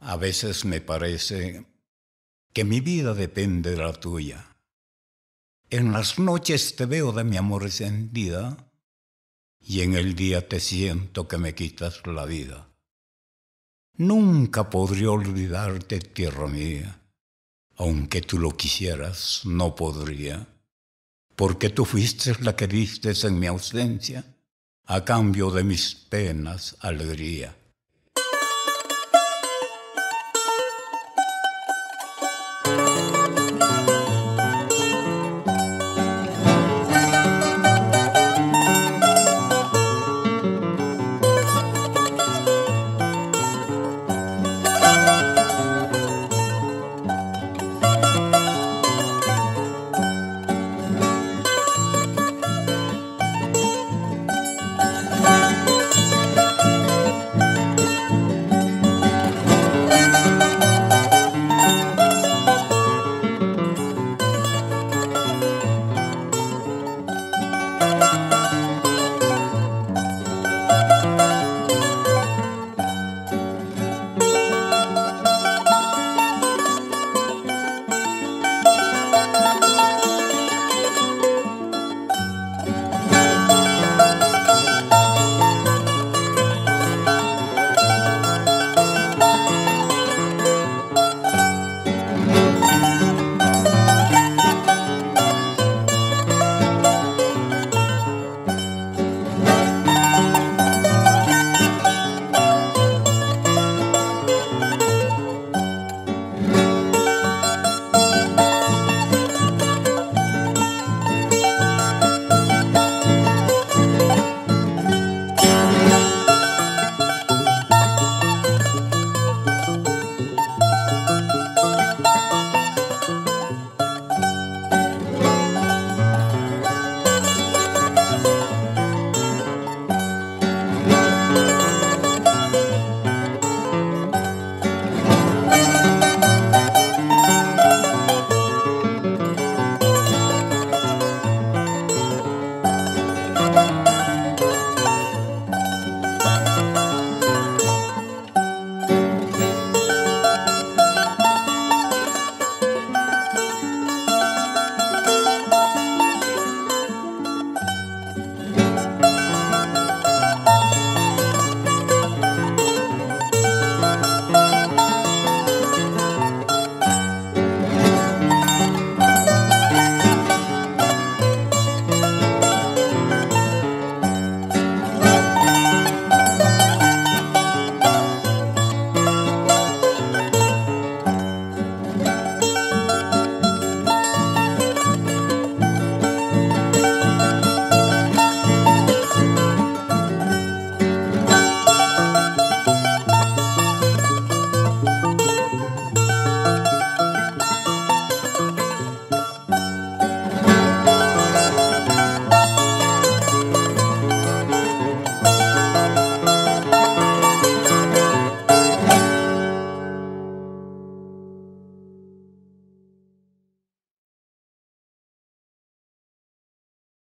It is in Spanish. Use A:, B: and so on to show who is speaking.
A: A veces me parece que mi vida depende de la tuya. En las noches te veo de mi amor encendida y en el día te siento que me quitas la vida. Nunca podría olvidarte, tierra mía, aunque tú lo quisieras, no podría, porque tú fuiste la que diste en mi ausencia, a cambio de mis penas, alegría.